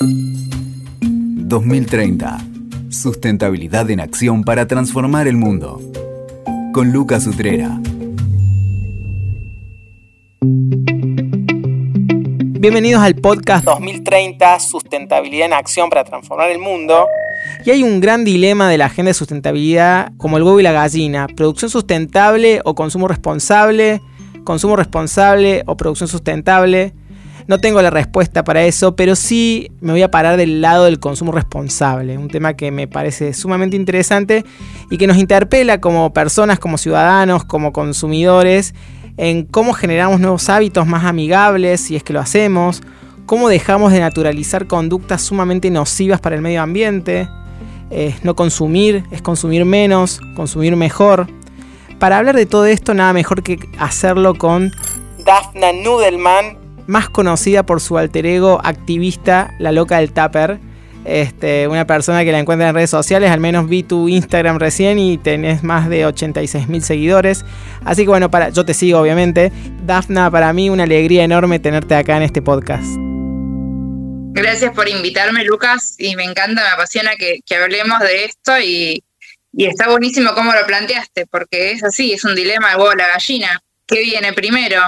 2030. Sustentabilidad en acción para transformar el mundo. Con Lucas Utrera. Bienvenidos al podcast 2030, Sustentabilidad en Acción para Transformar el Mundo. Y hay un gran dilema de la agenda de sustentabilidad como el huevo y la gallina. Producción sustentable o consumo responsable. Consumo responsable o producción sustentable. No tengo la respuesta para eso, pero sí me voy a parar del lado del consumo responsable, un tema que me parece sumamente interesante y que nos interpela como personas, como ciudadanos, como consumidores, en cómo generamos nuevos hábitos más amigables, si es que lo hacemos, cómo dejamos de naturalizar conductas sumamente nocivas para el medio ambiente. Es no consumir, es consumir menos, consumir mejor. Para hablar de todo esto, nada mejor que hacerlo con Daphna Nudelman, más conocida por su alter ego activista, la loca del Tupper. Este, una persona que la encuentra en redes sociales, al menos vi tu Instagram recién y tenés más de 86 mil seguidores. Así que bueno, para, yo te sigo obviamente. Dafna, para mí una alegría enorme tenerte acá en este podcast. Gracias por invitarme, Lucas, y me encanta, me apasiona que, hablemos de esto y, y, está buenísimo cómo lo planteaste, porque es así, es un dilema de huevo la gallina. ¿Qué viene primero?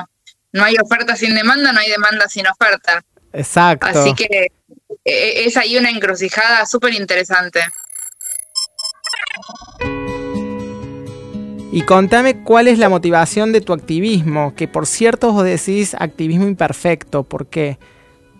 No hay oferta sin demanda, no hay demanda sin oferta. Exacto. Así que e, es ahí una encrucijada súper interesante. Y contame cuál es la motivación de tu activismo, que por cierto vos decís activismo imperfecto, ¿por qué?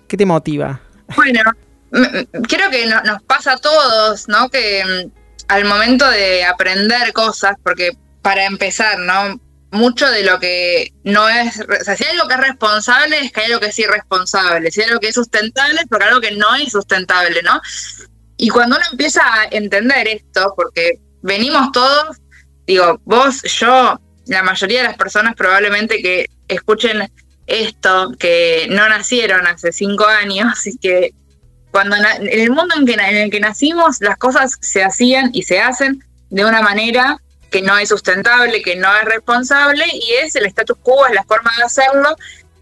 ¿Qué te motiva? Bueno, creo que nos pasa a todos, ¿no? Que mm, al momento de aprender cosas, porque para empezar, ¿no? Mucho de lo que no es, si hay algo que es responsable, es que hay algo que es irresponsable, si hay algo que es sustentable, es porque algo que no es sustentable, ¿no? Y cuando uno empieza a entender esto, porque venimos todos, digo, vos, yo, la mayoría de las personas probablemente que escuchen esto, que no nacieron hace cinco años y que cuando en el mundo en, que, en el que nacimos las cosas se hacían y se hacen de una manera que no es sustentable, que no es responsable, y es el status quo, es la forma de hacerlo,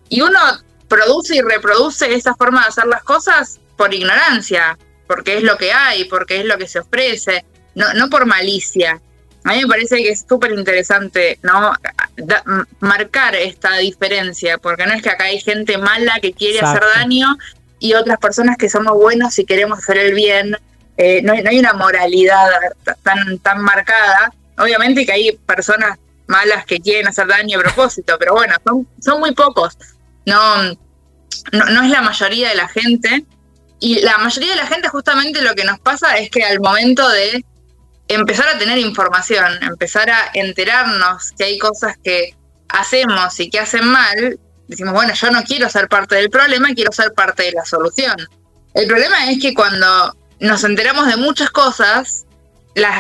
y uno produce y reproduce esa forma de hacer las cosas por ignorancia, porque es lo que hay, porque es lo que se ofrece, no, no por malicia. A mí me parece que es súper interesante ¿no? marcar esta diferencia, porque no es que acá hay gente mala que quiere hacer daño y otras personas que somos buenos y queremos hacer el bien. Eh, no, no, hay una moralidad tan, tan marcada, Obviamente que hay personas malas que quieren hacer daño a propósito, pero bueno, son, son muy pocos. No, no, es la mayoría de la gente. Y la mayoría de la gente justamente lo que nos pasa es que al momento de empezar a tener información, empezar a enterarnos que hay cosas que hacemos y que hacen mal, decimos, bueno, yo no quiero ser parte del problema, quiero ser parte de la solución. El problema es que cuando nos enteramos de muchas cosas,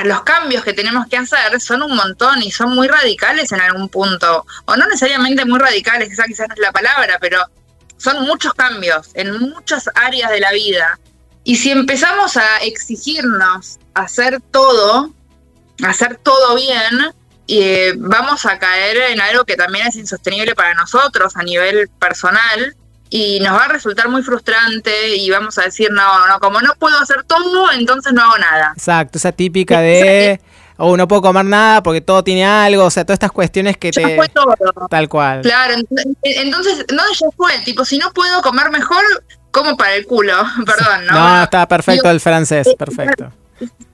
los cambios que tenemos que hacer son un montón y son muy radicales en algún punto, o no necesariamente muy radicales, esa quizás no es la palabra, pero son muchos cambios en muchas áreas de la vida. Y si empezamos a exigirnos hacer todo, hacer todo bien, eh, vamos a caer en algo que también es insostenible para nosotros a nivel personal y nos va a resultar muy frustrante y vamos a decir, no, no, como no puedo hacer todo, entonces no hago nada. Exacto, esa típica de, o oh, no puedo comer nada porque todo tiene algo, o sea, todas estas cuestiones que te... Fue todo. Tal cual. Claro, entonces, no, ya fue, tipo, si no puedo comer mejor, como para el culo, perdón, ¿no? No, está perfecto el francés, eh, perfecto.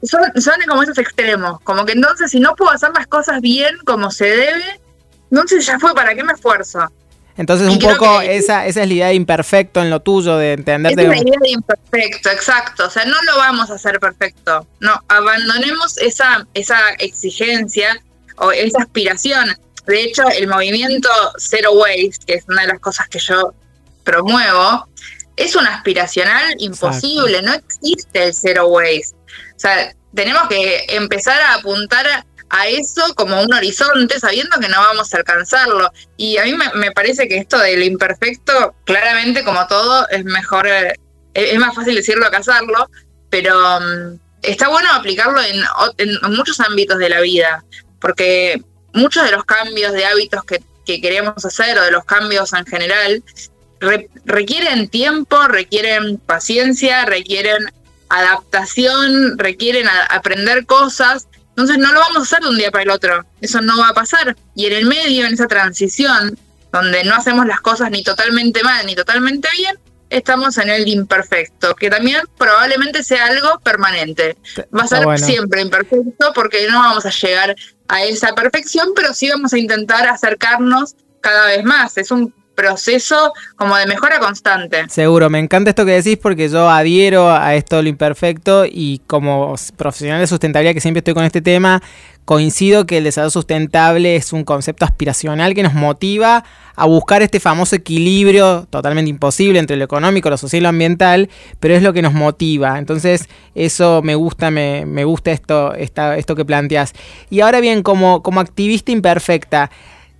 Son, son como esos extremos, como que entonces si no puedo hacer las cosas bien como se debe, entonces ya fue, ¿para qué me esfuerzo? Entonces, un poco esa, esa es la idea de imperfecto en lo tuyo, de entender. Esa es la idea de imperfecto, exacto. O sea, no lo vamos a hacer perfecto. No, abandonemos esa, esa exigencia o esa aspiración. De hecho, el movimiento Zero Waste, que es una de las cosas que yo promuevo, es un aspiracional imposible. No existe el Zero Waste. O sea, tenemos que empezar a apuntar a a eso como un horizonte, sabiendo que no vamos a alcanzarlo. Y a mí me, parece que esto del imperfecto, claramente como todo, es mejor, eh, es más fácil decirlo que hacerlo, pero mm, está bueno aplicarlo en, muchos ámbitos de la vida, porque muchos de los cambios de hábitos que, que queremos hacer o de los cambios en general, requieren tiempo, requieren paciencia, requieren adaptación, requieren aprender cosas. Entonces no lo vamos a hacer de un día para el otro. Eso no va a pasar. Y en el medio, en esa transición, donde no hacemos las cosas ni totalmente mal ni totalmente bien, estamos en el imperfecto, que también probablemente sea algo permanente. Va a ser siempre imperfecto porque no vamos a llegar a esa perfección, pero sí vamos a intentar acercarnos cada vez más. Es un proceso como de mejora constante. Seguro, me encanta esto que decís porque yo adhiero a esto de lo imperfecto y como profesional de sustentabilidad que siempre estoy con este tema, coincido que el desarrollo sustentable es un concepto aspiracional que nos motiva a buscar este famoso equilibrio totalmente imposible entre lo económico, lo social y lo ambiental, pero es lo que nos motiva. Entonces, eso me gusta, me, gusta esto, esto que planteas. Y ahora bien, como, como activista imperfecta,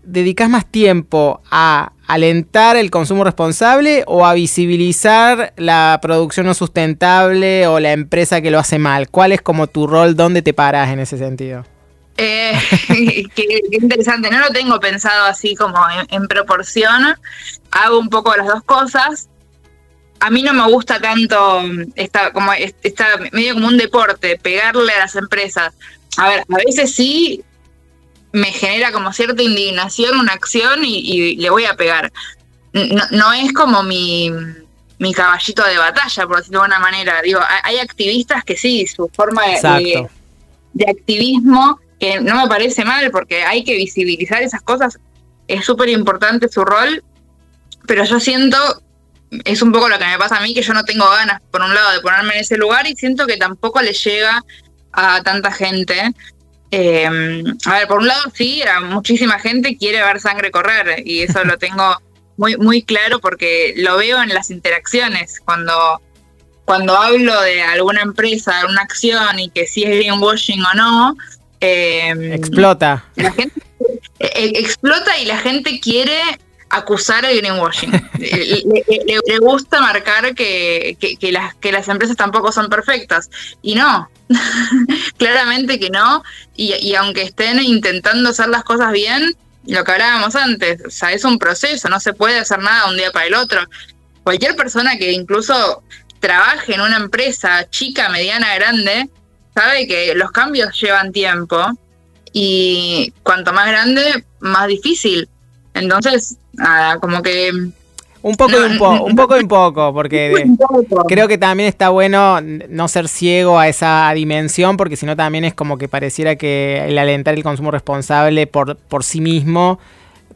¿dedicas más tiempo a alentar el consumo responsable o a visibilizar la producción no sustentable o la empresa que lo hace mal? ¿Cuál es como tu rol? ¿Dónde te paras en ese sentido? Eh, qué, interesante, no lo tengo pensado así como en, proporción. Hago un poco las dos cosas. A mí no me gusta tanto, está como está medio como un deporte, pegarle a las empresas. A ver, a veces sí me genera como cierta indignación una acción y, le voy a pegar. No, es como mi, mi, caballito de batalla, por decirlo de alguna manera. Digo, hay, activistas que sí, su forma de, de, activismo, que no me parece mal porque hay que visibilizar esas cosas, es súper importante su rol, pero yo siento, es un poco lo que me pasa a mí, que yo no tengo ganas, por un lado, de ponerme en ese lugar y siento que tampoco le llega a tanta gente. Eh, a ver, por un lado sí, muchísima gente quiere ver sangre correr y eso lo tengo muy, muy claro porque lo veo en las interacciones. Cuando, cuando hablo de alguna empresa, de una acción y que si es greenwashing o no, eh, explota. La gente, eh, explota y la gente quiere acusar el greenwashing. le, gusta marcar que, que, las, que las empresas tampoco son perfectas. Y no, claramente que no. Y, aunque estén intentando hacer las cosas bien, lo que hablábamos antes, o sea, es un proceso, no se puede hacer nada un día para el otro. Cualquier persona que incluso trabaje en una empresa chica, mediana, grande, sabe que los cambios llevan tiempo y cuanto más grande, más difícil. Entonces, nada, como que... Un poco y un, poco, un poco y un poco, porque creo que también está bueno no ser ciego a esa dimensión, porque si no también es como que pareciera que el alentar el consumo responsable por, por sí mismo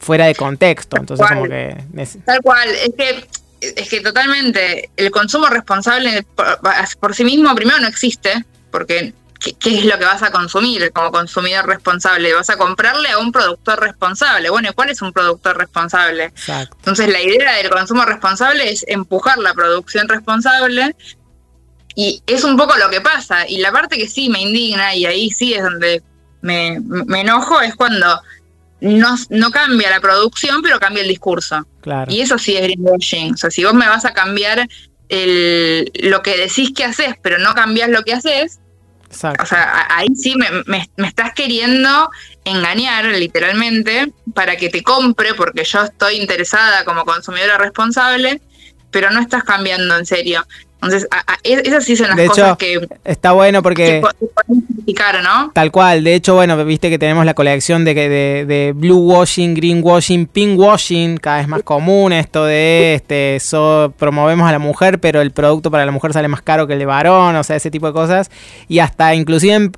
fuera de contexto. Entonces, como que... Tal cual, es que es que totalmente el consumo responsable por, sí mismo primero no existe, porque ¿qué, es lo que vas a consumir como consumidor responsable? Vas a comprarle a un productor responsable. Bueno, ¿cuál es un productor responsable? Entonces la idea del consumo responsable es empujar la producción responsable y es un poco lo que pasa. Y la parte que sí me indigna, y ahí sí es donde me, enojo, es cuando no, no, cambia la producción, pero cambia el discurso. Y eso sí es greenwashing. O sea, si vos me vas a cambiar el, lo que decís que haces, pero no cambias lo que haces, o sea, ahí sí me, estás queriendo engañar literalmente para que te compre porque yo estoy interesada como consumidora responsable, pero no estás cambiando en serio. Entonces, esas sí son las cosas que... Está bueno porque... ¿no? Tal cual. De hecho, bueno, viste que tenemos la colección de, de, de blue washing, green washing, pink washing, cada vez más común esto de este promovemos a la mujer, pero el producto para la mujer sale más caro que el de varón, o sea, ese tipo de cosas. Y hasta inclusive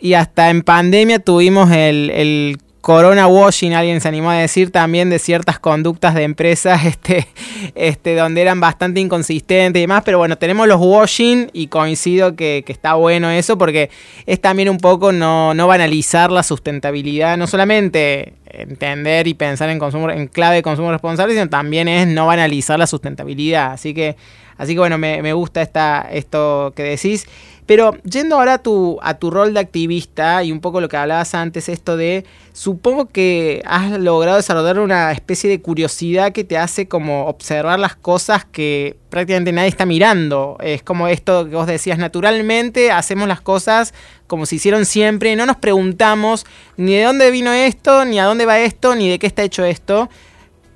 y hasta en pandemia tuvimos el, el corona washing, alguien se animó a decir también de ciertas conductas de empresas este, este, donde eran bastante inconsistentes y demás, pero bueno, tenemos los washing y coincido que, está bueno eso porque es también un poco no, no banalizar la sustentabilidad, no solamente entender y pensar en clave de consumo responsable, sino también es no banalizar la sustentabilidad. Así que, así que bueno, me, me gusta esta, esto que decís. Pero yendo ahora a tu, a tu rol de activista y un poco lo que hablabas antes, esto de, supongo que has logrado desarrollar una especie de curiosidad que te hace como observar las cosas que prácticamente nadie está mirando. Es como esto que vos decías, naturalmente hacemos las cosas como se hicieron siempre, no nos preguntamos ni de dónde vino esto, ni a dónde va esto, ni de qué está hecho esto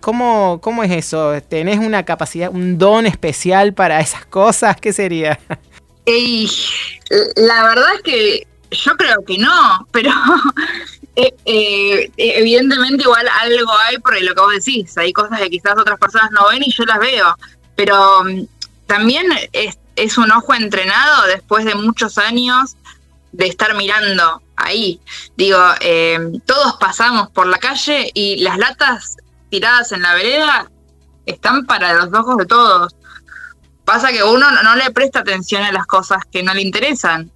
¿Cómo, ¿Cómo es eso? ¿Tenés una capacidad, un don especial para esas cosas? ¿Qué sería? La verdad es que yo creo que no, pero eh, eh, evidentemente igual algo hay por lo que vos decís. Hay cosas que quizás otras personas no ven y yo las veo. Pero mm, también es, es un ojo entrenado después de muchos años de estar mirando ahí. Digo, eh, todos pasamos por la calle y las latas tiradas en la vereda están para los ojos de todos. Pasa que uno no, le presta atención a las cosas que no le interesan.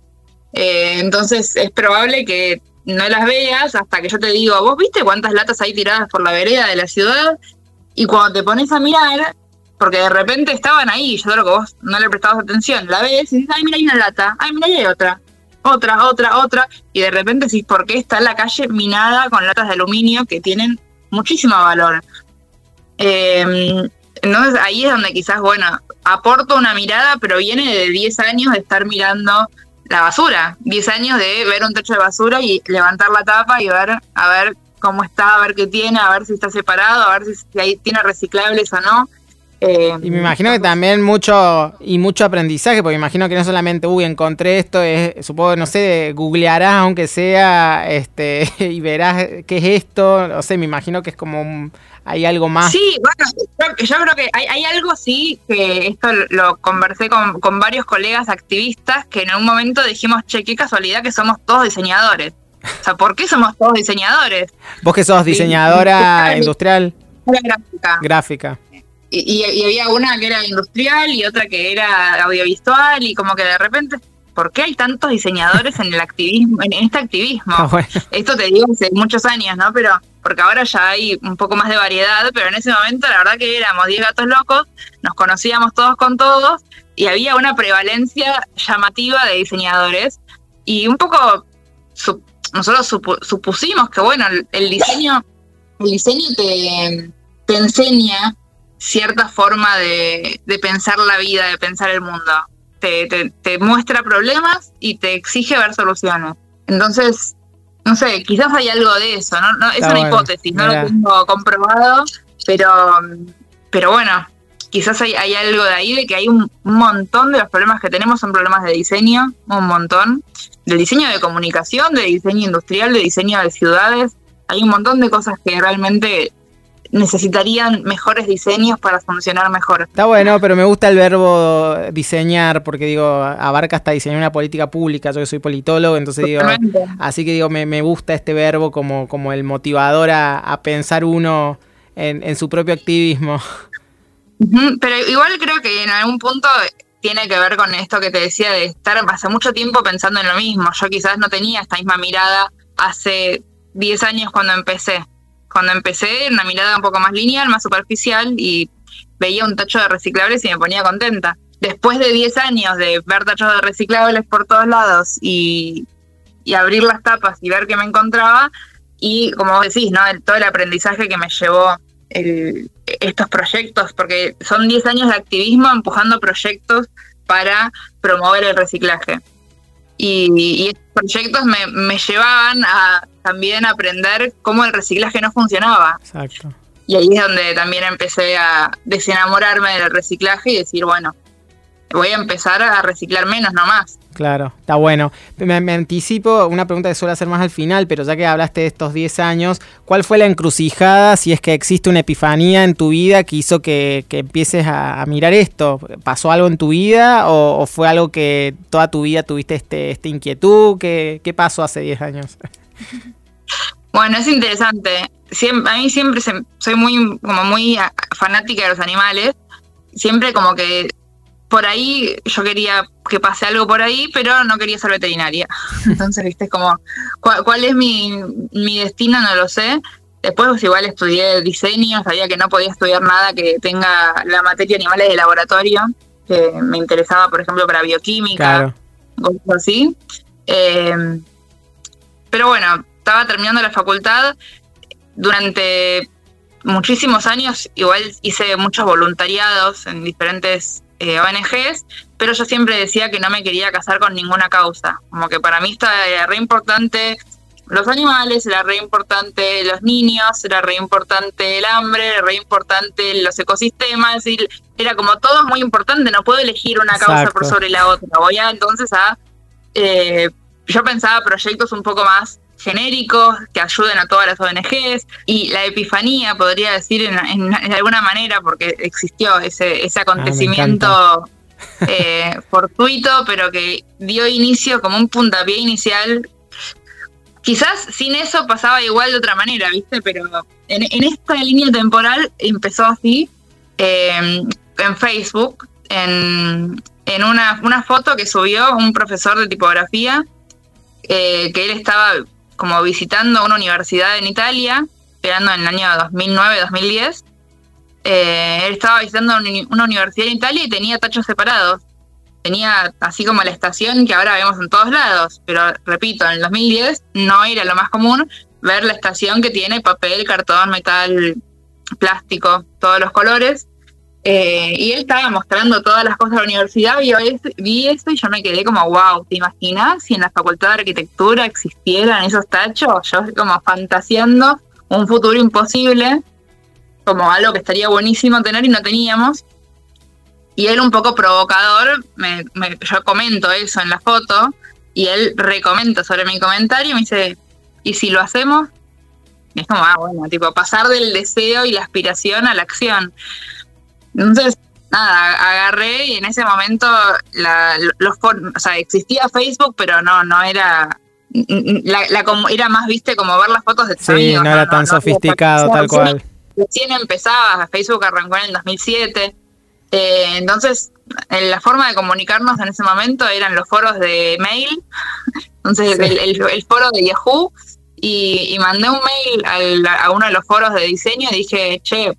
Eh, entonces es probable que no las veas hasta que yo te digo, ¿vos viste cuántas latas hay tiradas por la vereda de la ciudad? Y cuando te pones a mirar, porque de repente estaban ahí, yo creo que vos no le prestabas atención, la ves y dices, ay, mira, hay una lata, ay, mira, hay otra otra, otra, otra, y de repente sí, ¿por qué está la calle minada con latas de aluminio que tienen muchísimo valor? Em, entonces ahí es donde quizás, bueno, aporto una mirada, pero viene de 10 años de estar mirando la basura, 10 años de ver un techo de basura y levantar la tapa y ver, a ver cómo está, a ver qué tiene, a ver si está separado, a ver si, si ahí tiene reciclables o no. Eh, y me imagino que también mucho y mucho aprendizaje, porque me imagino que no solamente, uy, encontré esto, es, supongo, no sé, googlearás aunque sea, este, y verás qué es esto, no sé, me imagino que es como hay algo más. Sí, bueno, yo, creo que hay, algo, sí, que esto lo conversé con, con varios colegas activistas, que en un momento dijimos, che, qué casualidad que somos todos diseñadores. O sea, ¿por qué somos todos diseñadores? Vos que sos diseñadora industrial. Gráfica. Gráfica y, había una que era industrial y otra que era audiovisual y como que de repente, ¿por qué hay tantos diseñadores en el activismo, en este activismo? Ah, Esto te digo hace muchos años, ¿no? Pero porque ahora ya hay un poco más de variedad, pero en ese momento la verdad que éramos 10 gatos locos, nos conocíamos todos con todos y había una prevalencia llamativa de diseñadores y un poco nosotros supusimos que bueno, el, diseño el diseño te, te enseña cierta forma de, pensar la vida, de pensar el mundo. Te, te, muestra problemas y te exige ver soluciones. Entonces, no sé, quizás hay algo de eso, ¿no? es una hipótesis, no lo tengo comprobado, pero, pero bueno, quizás hay, hay, algo de ahí de que hay un, montón de los problemas que tenemos son problemas de diseño, un montón, del diseño de comunicación, de diseño industrial, de diseño de ciudades, hay un montón de cosas que realmente necesitarían mejores diseños para funcionar mejor. Está bueno, pero me gusta el verbo diseñar, porque digo, abarca hasta diseñar una política pública, yo que soy politólogo, entonces digo, así que digo, me, gusta este verbo como, como el motivador a, pensar uno en, su propio activismo. Pero igual creo que en algún punto tiene que ver con esto que te decía de estar hace mucho tiempo pensando en lo mismo. Yo quizás no tenía esta misma mirada hace 10 años cuando empecé cuando empecé, una mirada un poco más lineal, más superficial, y veía un tacho de reciclables y me ponía contenta. Después de 10 años de ver tachos de reciclables por todos lados y, abrir las tapas y ver qué me encontraba, y como vos decís, ¿no? todo el aprendizaje que me llevó estos proyectos, porque son 10 años de activismo empujando proyectos para promover el reciclaje. Y, estos proyectos me, me, llevaban a también aprender cómo el reciclaje no funcionaba. Exacto. Y ahí es donde también empecé a desenamorarme del reciclaje y decir, bueno, voy a empezar a reciclar menos nomás. Claro, está bueno. Me, anticipo una pregunta que suelo hacer más al final, pero ya que hablaste de estos 10 años, ¿cuál fue la encrucijada, si es que existe una epifanía en tu vida que hizo que, empieces a, mirar esto? ¿Pasó algo en tu vida o, fue algo que toda tu vida tuviste este, esta inquietud? ¿Qué, ¿Qué pasó hace 10 años? Bueno, es interesante. a mí siempre soy muy, como muy fanática de los animales. Siempre como que por ahí yo quería que pase algo por ahí, pero no quería ser veterinaria. Entonces, viste, como, ¿cuál, es mi, destino? No lo sé. Después pues, igual estudié diseño, sabía que no podía estudiar nada que tenga la materia animales de laboratorio, que me interesaba, por ejemplo, para bioquímica, cosas así. Eh, pero bueno, estaba terminando la facultad. Durante muchísimos años, igual hice muchos voluntariados en diferentes eh, ONGs, pero yo siempre decía que no me quería casar con ninguna causa. Como que para mí era re importante, los animales, era re importante los niños, era re importante el hambre, era re importante los ecosistemas, y era como todo muy importante, no puedo elegir una causa por sobre la otra. Voy a entonces a... Eh, yo pensaba proyectos un poco más genéricos que ayuden a todas las ONGs y la epifanía, podría decir en, alguna manera, porque existió ese, ese ah, acontecimiento eh, fortuito, pero que dio inicio como un puntapié inicial. Quizás sin eso pasaba igual de otra manera, ¿viste? Pero en, esta línea temporal empezó así, em, en Facebook, en, en una, una, foto que subió un profesor de tipografía, eh, que él estaba como visitando una universidad en Italia, esperando en el año 2009-2010. Eh, él estaba visitando una universidad en Italia y tenía tachos separados. Tenía así como la estación que ahora vemos en todos lados, pero repito, en el 2010 no era lo más común ver la estación que tiene papel, cartón, metal, plástico, todos los colores. Eh, y él estaba mostrando todas las cosas de la universidad, vi, vi eso y yo me quedé como, wow, ¿te imaginas si en la Facultad de Arquitectura existieran esos tachos? Yo como fantaseando un futuro imposible, como algo que estaría buenísimo tener y no teníamos. Y él un poco provocador, me, yo comento eso en la foto y él recomenta sobre mi comentario y me dice, ¿y si lo hacemos? Y es como, ah, bueno, tipo, pasar del deseo y la aspiración a la acción. Entonces, nada, agarré y en ese momento la, los o sea, existía Facebook, pero no, no era la, la, era más, viste, como ver las fotos de tus Sí, no, era tan sofisticado, tal cual. Recién empezaba, Facebook arrancó en el 2007. Eh, entonces, en la forma de comunicarnos en ese momento eran los foros de mail, entonces el, foro de Yahoo, y, mandé un mail a uno de los foros de diseño y dije, che,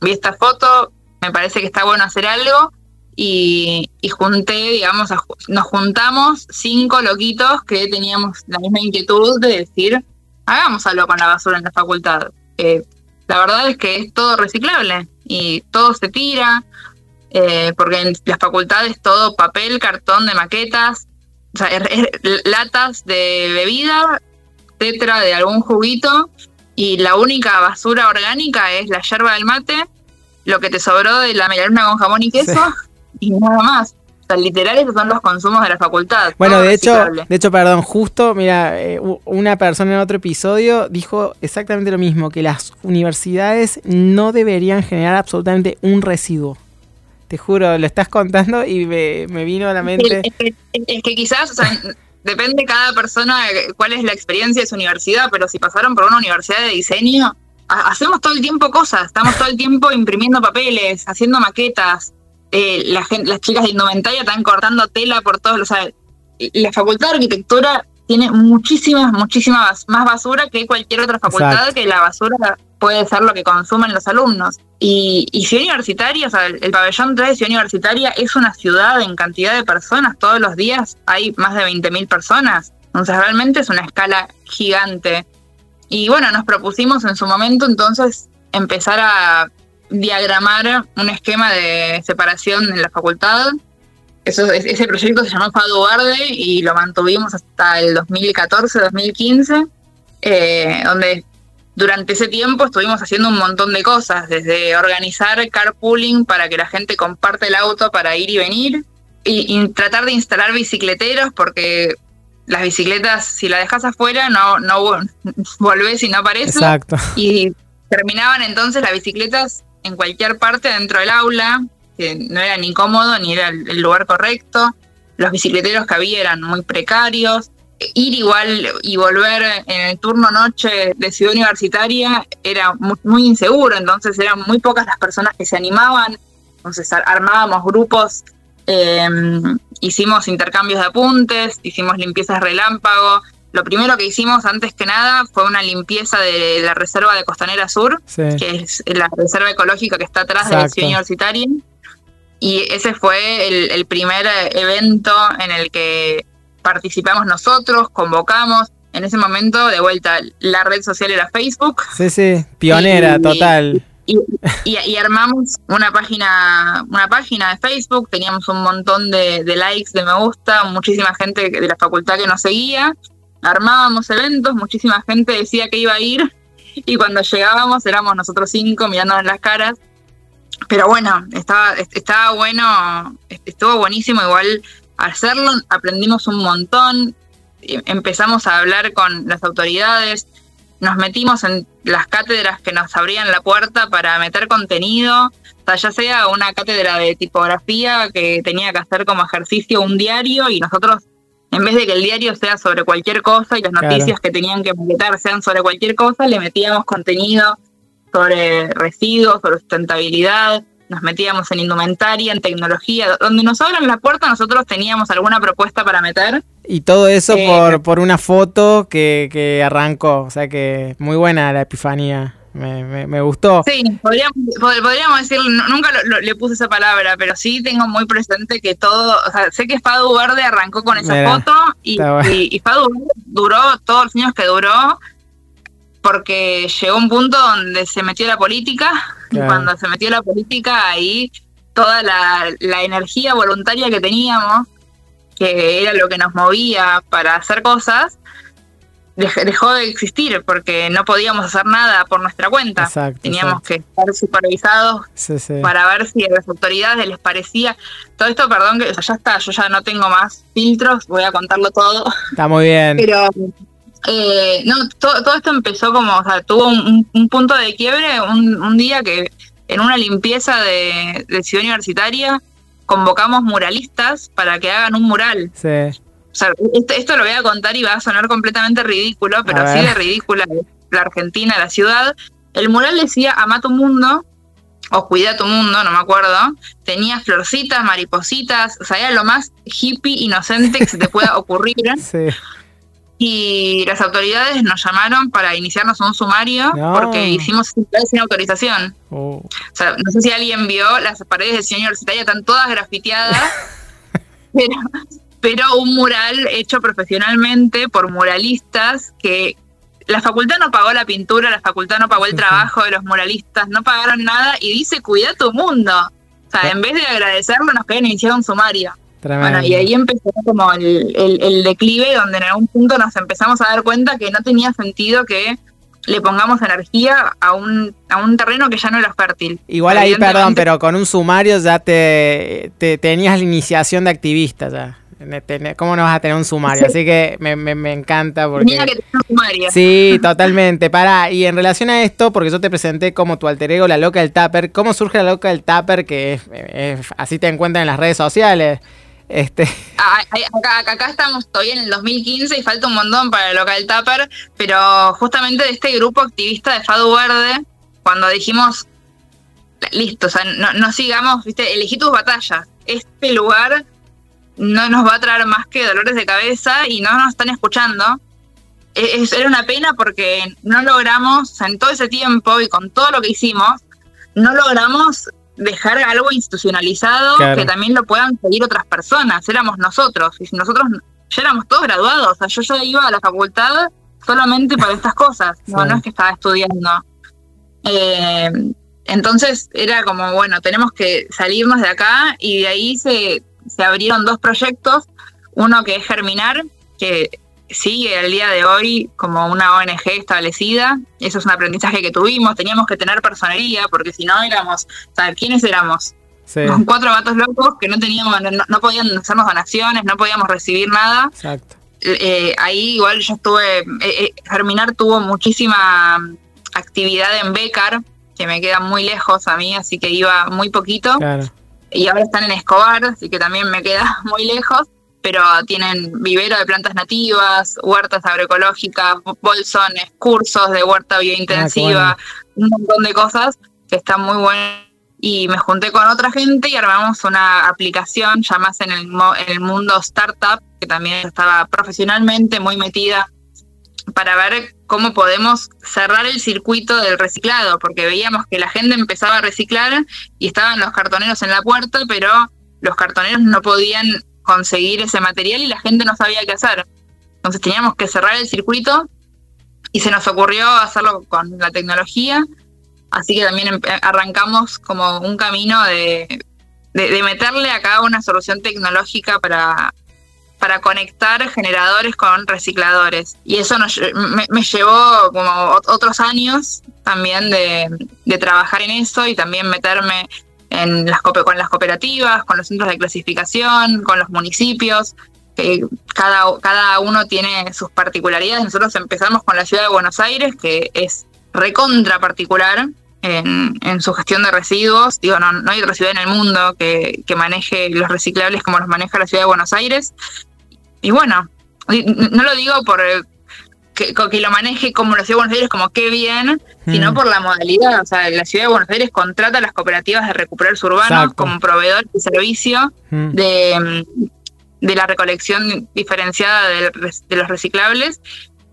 vi esta foto, me parece que está bueno hacer algo y, junté, digamos, nos juntamos cinco loquitos que teníamos la misma inquietud de decir, hagamos algo con la basura en la facultad. la verdad es que es todo reciclable y todo se tira, eh, porque en las facultades todo papel, cartón de maquetas, o sea, latas de bebida, tetra de algún juguito, y la única basura orgánica es la yerba del mate lo que te sobró de la medialuna con jamón y queso y nada más. O sea, literal esos son los consumos de la facultad. Bueno, de hecho, de hecho, perdón, justo, mira, eh, una persona en otro episodio dijo exactamente lo mismo, que las universidades no deberían generar absolutamente un residuo. Te juro, lo estás contando y me, vino a la mente. Es que, es que quizás, o sea, depende cada persona cuál es la experiencia de su universidad, pero si pasaron por una universidad de diseño, hacemos todo el tiempo cosas, estamos todo el tiempo imprimiendo papeles, haciendo maquetas. Eh, la las chicas de indumentaria están cortando tela por todos los. la facultad de arquitectura tiene muchísimas, muchísimas más basura que cualquier otra facultad, que la basura puede ser lo que consumen los alumnos. Y, y Ciudad Universitaria, o sea, el, pabellón 3 de Ciudad Universitaria es una ciudad en cantidad de personas, todos los días hay más de 20.000 personas. Entonces realmente es una escala gigante. Y bueno, nos propusimos en su momento entonces empezar a diagramar un esquema de separación en la facultad. Eso, ese proyecto se llamó Fado Verde y lo mantuvimos hasta el 2014-2015, eh, donde durante ese tiempo estuvimos haciendo un montón de cosas, desde organizar carpooling para que la gente comparte el auto para ir y venir, y tratar de instalar bicicleteros, porque las bicicletas, si la dejas afuera, no, no volvés y no aparece. Exacto. Y terminaban entonces las bicicletas en cualquier parte dentro del aula, que no era ni cómodo ni era el lugar correcto. Los bicicleteros que había eran muy precarios. Ir igual y volver en el turno noche de ciudad universitaria era muy, muy inseguro, entonces eran muy pocas las personas que se animaban. Entonces armábamos grupos Em, hicimos intercambios de apuntes, hicimos limpiezas relámpago. Lo primero que hicimos, antes que nada, fue una limpieza de la reserva de Costanera Sur, que es la reserva ecológica que está atrás de la ciudad universitaria. Y ese fue el, primer evento en el que participamos nosotros, convocamos. En ese momento, de vuelta, la red social era Facebook. Sí, sí, pionera, total. Y, armamos una página, una página de Facebook, teníamos un montón de, likes, de me gusta, muchísima gente de la facultad que nos seguía. armábamos eventos, muchísima gente decía que iba a ir y cuando llegábamos éramos nosotros cinco mirándonos las caras. Pero bueno, estaba, estaba bueno, estuvo buenísimo igual hacerlo, aprendimos un montón, em, empezamos a hablar con las autoridades, nos metimos en las cátedras que nos abrían la puerta para meter contenido, o sea, ya sea una cátedra de tipografía que tenía que hacer como ejercicio un diario y nosotros, en vez de que el diario sea sobre cualquier cosa y las noticias que tenían que meter sean sobre cualquier cosa, le metíamos contenido sobre residuos, sobre sustentabilidad, nos metíamos en indumentaria, en tecnología, donde nos abran la puerta nosotros teníamos alguna propuesta para meter. Y todo eso eh, por, por una foto que, que arrancó, o sea que muy buena la epifanía. Me, me, gustó. Sí, podríamos, podríamos decir, nunca le puse esa palabra, pero sí tengo muy presente que todo, o sea, sé que Fadu Verde arrancó con esa foto y, y, Fadu duró todos los años que duró porque llegó un punto donde se metió la política y cuando se metió la política ahí toda la, energía voluntaria que teníamos, que era lo que nos movía para hacer cosas, dejó de existir porque no podíamos hacer nada por nuestra cuenta. Teníamos que estar supervisados para ver si a las autoridades les parecía. Todo esto, perdón, que ya está, yo ya no tengo más filtros, voy a contarlo todo. Está muy bien. Pero eh, no, todo, esto empezó como, o sea, tuvo un, punto de quiebre un, día que en una limpieza de, Ciudad Universitaria convocamos muralistas para que hagan un mural. Sí. O sea, esto, lo voy a contar y va a sonar completamente ridículo, pero así de ridícula la Argentina, la ciudad. El mural decía Ama tu mundo o Cuida tu mundo, no me acuerdo. Tenía florcitas, maripositas, o sea, era lo más hippie, inocente que se te pueda ocurrir. Sí y las autoridades nos llamaron para iniciarnos un sumario porque hicimos sin autorización. Oh. O sea, no sé si alguien vio, las paredes de Ciudad Universitaria están todas grafiteadas, pero, pero un mural hecho profesionalmente por muralistas que la facultad no pagó la pintura, la facultad no pagó el trabajo de los muralistas, no pagaron nada y dice cuida tu mundo. O sea, en vez de agradecerlo nos querían iniciar un sumario. Bueno, y ahí empezó como el, declive donde en algún punto nos empezamos a dar cuenta que no tenía sentido que le pongamos energía a un, a un terreno que ya no era fértil. Igual ahí, perdón, pero con un sumario ya te, tenías la iniciación de activista ya. ¿Cómo no vas a tener un sumario? Así que me, me, encanta porque... Tenía que un sumario. Sí, totalmente. Para, y en relación a esto, porque yo te presenté como tu alter ego, la loca del Tupper, ¿cómo surge la loca del Tupper? Que así te encuentran en las redes sociales. Este... Ah, acá, estamos todavía en el 2015 y falta un montón para el local Tupper, pero justamente de este grupo activista de Fado Verde, cuando dijimos, listo, o sea, no, sigamos, viste, elegí tus batallas. Este lugar no nos va a traer más que dolores de cabeza y no nos están escuchando. E, era una pena porque no logramos, en todo ese tiempo y con todo lo que hicimos, no logramos dejar algo institucionalizado que también lo puedan seguir otras personas. Éramos nosotros, y nosotros ya éramos todos graduados, o sea, yo ya iba a la facultad solamente para estas cosas, no, no es que estaba estudiando. Eh, entonces era como, bueno, tenemos que salirnos de acá. Y de ahí se, se abrieron dos proyectos, uno que es Germinar, que sigue al día de hoy como una ONG establecida. Eso es un aprendizaje que tuvimos. Teníamos que tener personería porque si no éramos, o sea, ¿quiénes éramos? Cuatro gatos locos que no teníamos, no, podían hacernos donaciones, no podíamos recibir nada. Exacto. Eh, ahí igual yo estuve, eh, eh, Germinar tuvo muchísima actividad en Becar, que me queda muy lejos a mí, así que iba muy poquito. Y ahora están en Escobar, así que también me queda muy lejos pero tienen vivero de plantas nativas, huertas agroecológicas, bolsones, cursos de huerta biointensiva, ah, un montón de cosas que están muy buenas. Y me junté con otra gente y armamos una aplicación ya más en el, en el mundo startup, que también estaba profesionalmente muy metida para ver cómo podemos cerrar el circuito del reciclado, porque veíamos que la gente empezaba a reciclar y estaban los cartoneros en la puerta, pero los cartoneros no podían conseguir ese material y la gente no sabía qué hacer. Entonces teníamos que cerrar el circuito y se nos ocurrió hacerlo con la tecnología, así que también arrancamos como un camino de, de, meterle acá una solución tecnológica para, para conectar generadores con recicladores. Y eso me, llevó como otros años también de, trabajar en eso y también meterme en las, con las cooperativas, con los centros de clasificación, con los municipios, cada, cada uno tiene sus particularidades. Nosotros empezamos con la ciudad de Buenos Aires, que es recontra particular, en, su gestión de residuos. Digo, no, no hay otra ciudad en el mundo que, que, maneje los reciclables como los maneja la ciudad de Buenos Aires. Y bueno, no lo digo por que, que lo maneje como la ciudad de Buenos Aires, como qué bien, sino mm. por la modalidad. O sea, la ciudad de Buenos Aires contrata a las cooperativas de recuperar urbanos como proveedor de servicio mm. de, de, la recolección diferenciada de, de los reciclables,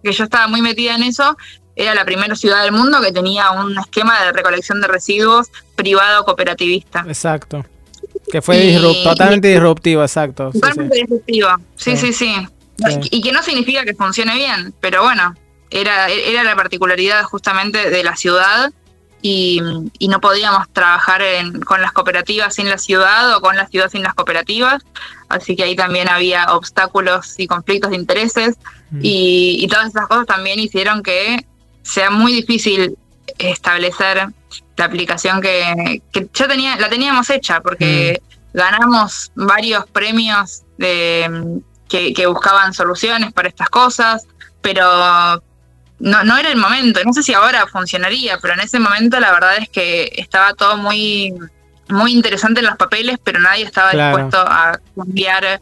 que yo estaba muy metida en eso era la primera ciudad del mundo que tenía un esquema de recolección de residuos privado cooperativista. Exacto. Que fue totalmente disruptivo, exacto. Totalmente disruptivo, sí, sí, sí, Y que no significa que funcione bien, pero bueno, era, era la particularidad justamente de la ciudad y, no podíamos trabajar con las cooperativas sin la ciudad o con la ciudad sin las cooperativas, así que ahí también había obstáculos y conflictos de intereses mm. y, y todas esas cosas también hicieron que sea muy difícil establecer la aplicación que, ya tenía, la teníamos hecha, porque mm. ganamos varios premios de, que, buscaban soluciones para estas cosas, pero no, no era el momento. No sé si ahora funcionaría, pero en ese momento la verdad es que estaba todo muy, muy interesante en los papeles, pero nadie estaba dispuesto a cambiar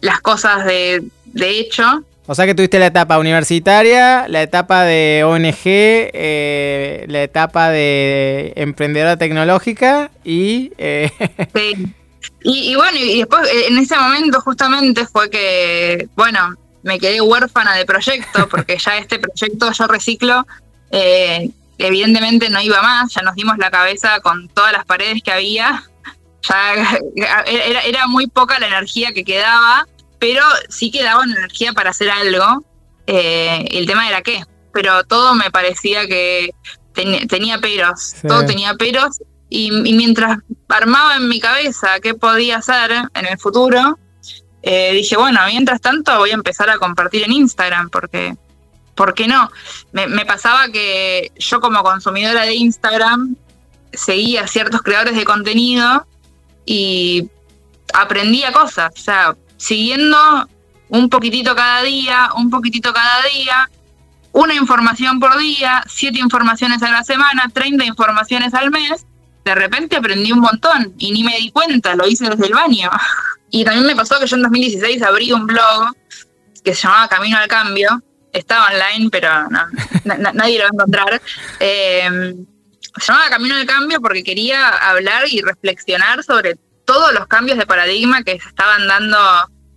las cosas de, de hecho. O sea que tuviste la etapa universitaria, la etapa de ONG, eh, la etapa de emprendedora tecnológica y... Eh, sí. Y, bueno, y después eh, en ese momento justamente fue que, bueno, me quedé huérfana de proyecto porque ya este proyecto yo reciclo, evidentemente no iba más, ya nos dimos la cabeza con todas las paredes que había, ya era, era muy poca la energía que quedaba pero sí quedaba una energía para hacer algo. Eh, el tema era qué, pero todo me parecía que tenía peros, todo tenía peros. Y, mientras armaba en mi cabeza qué podía hacer en el futuro, eh, dije, bueno, mientras tanto voy a empezar a compartir en Instagram, porque, ¿por no? Me, me pasaba que yo como consumidora de Instagram seguía ciertos creadores de contenido y aprendía cosas, o sea, siguiendo un poquitito cada día, un poquitito cada día, una información por día, siete informaciones a la semana, 30 informaciones al mes, de repente aprendí un montón y ni me di cuenta, lo hice desde el baño. Y también me pasó que yo en 2016 abrí un blog que se llamaba Camino al Cambio, estaba online, pero nadie lo va a encontrar. Eh, se llamaba Camino al Cambio porque quería hablar y reflexionar sobre todos los cambios de paradigma que se estaban dando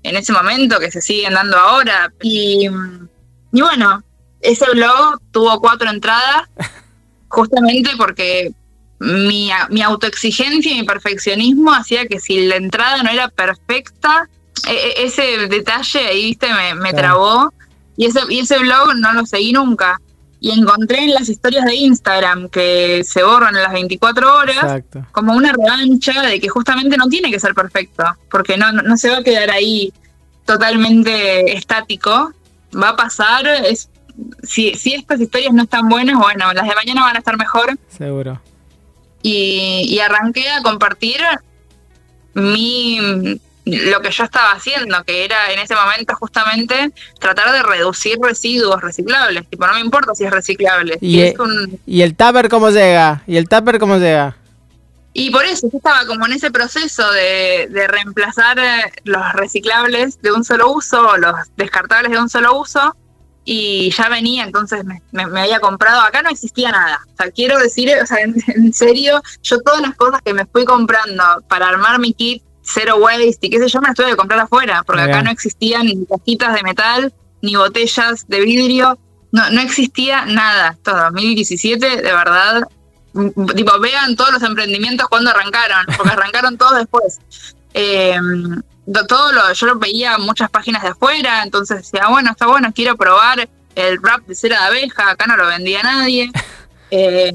en ese momento, que se siguen dando ahora. Y bueno, ese blog tuvo cuatro entradas, justamente porque mi, mi autoexigencia y mi perfeccionismo hacía que si la entrada no era perfecta, e, e, ese detalle ahí, viste, me, me trabó. Y ese, y ese blog no lo seguí nunca y encontré en las historias de Instagram que se borran en las 24 horas como una revancha de que justamente no tiene que ser perfecto, porque no, no se va a quedar ahí totalmente estático, va a pasar, es, si, si estas historias no están buenas, bueno, las de mañana van a estar mejor. Seguro. Y, y arranqué a compartir mi lo que yo estaba haciendo, que era en ese momento justamente tratar de reducir residuos reciclables. Tipo, no me importa si es reciclable. ¿Y, el, ¿y el tupper cómo llega? ¿Y el tupper cómo llega? Y por eso yo estaba como en ese proceso de, reemplazar eh, los reciclables de un solo uso o los descartables de un solo uso y ya venía, entonces me, me, había comprado, acá no existía nada. O sea, quiero decir, o sea, en serio, yo todas las cosas que me fui comprando para armar mi kit Zero Waste y qué sé yo, me las tuve que comprar afuera, porque acá no existían ni cajitas de metal, ni botellas de vidrio, no, no existía nada. Todo 2017, de verdad, tipo, vean todos los emprendimientos cuando arrancaron, porque arrancaron todos después. Eh, todo lo, yo lo veía muchas páginas de afuera, entonces decía, bueno, está bueno, quiero probar el wrap de cera de abeja, acá no lo vendía nadie. Eh,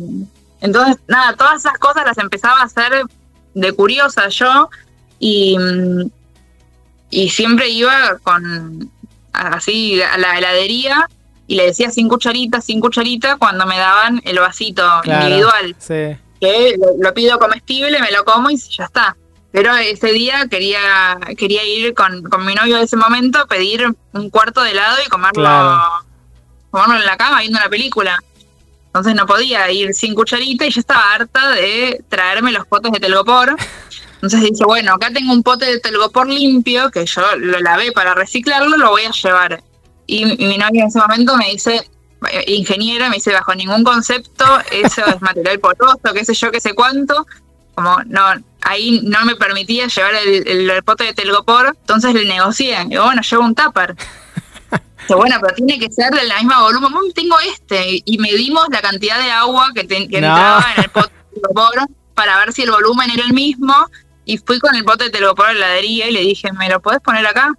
entonces, nada, todas esas cosas las empezaba a hacer de curiosa yo y, y siempre iba con así a la heladería y le decía sin cucharita, sin cucharita cuando me daban el vasito individual. Que lo, pido comestible, me lo como y ya está. Pero ese día quería quería ir con, mi novio de ese momento, pedir un cuarto de helado y comerlo, comerlo en la cama viendo una película. Entonces no podía ir sin cucharita y yo estaba harta de traerme los potes de telgopor. Entonces dije, bueno, acá tengo un pote de telgopor limpio que yo lo lavé para reciclarlo, lo voy a llevar. Y, mi novia en ese momento me dice, eh, ingeniera, me dice, bajo ningún concepto, eso es material poroso, qué sé yo, qué sé cuánto. Como no, ahí no me permitía llevar el, pote de telgopor, entonces le negocié. Y bueno, llevo un tupper bueno, pero tiene que ser de la misma volumen. tengo este. Y medimos la cantidad de agua que, entraba en el pote de telgopor para ver si el volumen era el mismo. Y fui con el pote de telgopor a la heladería y le dije, ¿me lo podés poner acá?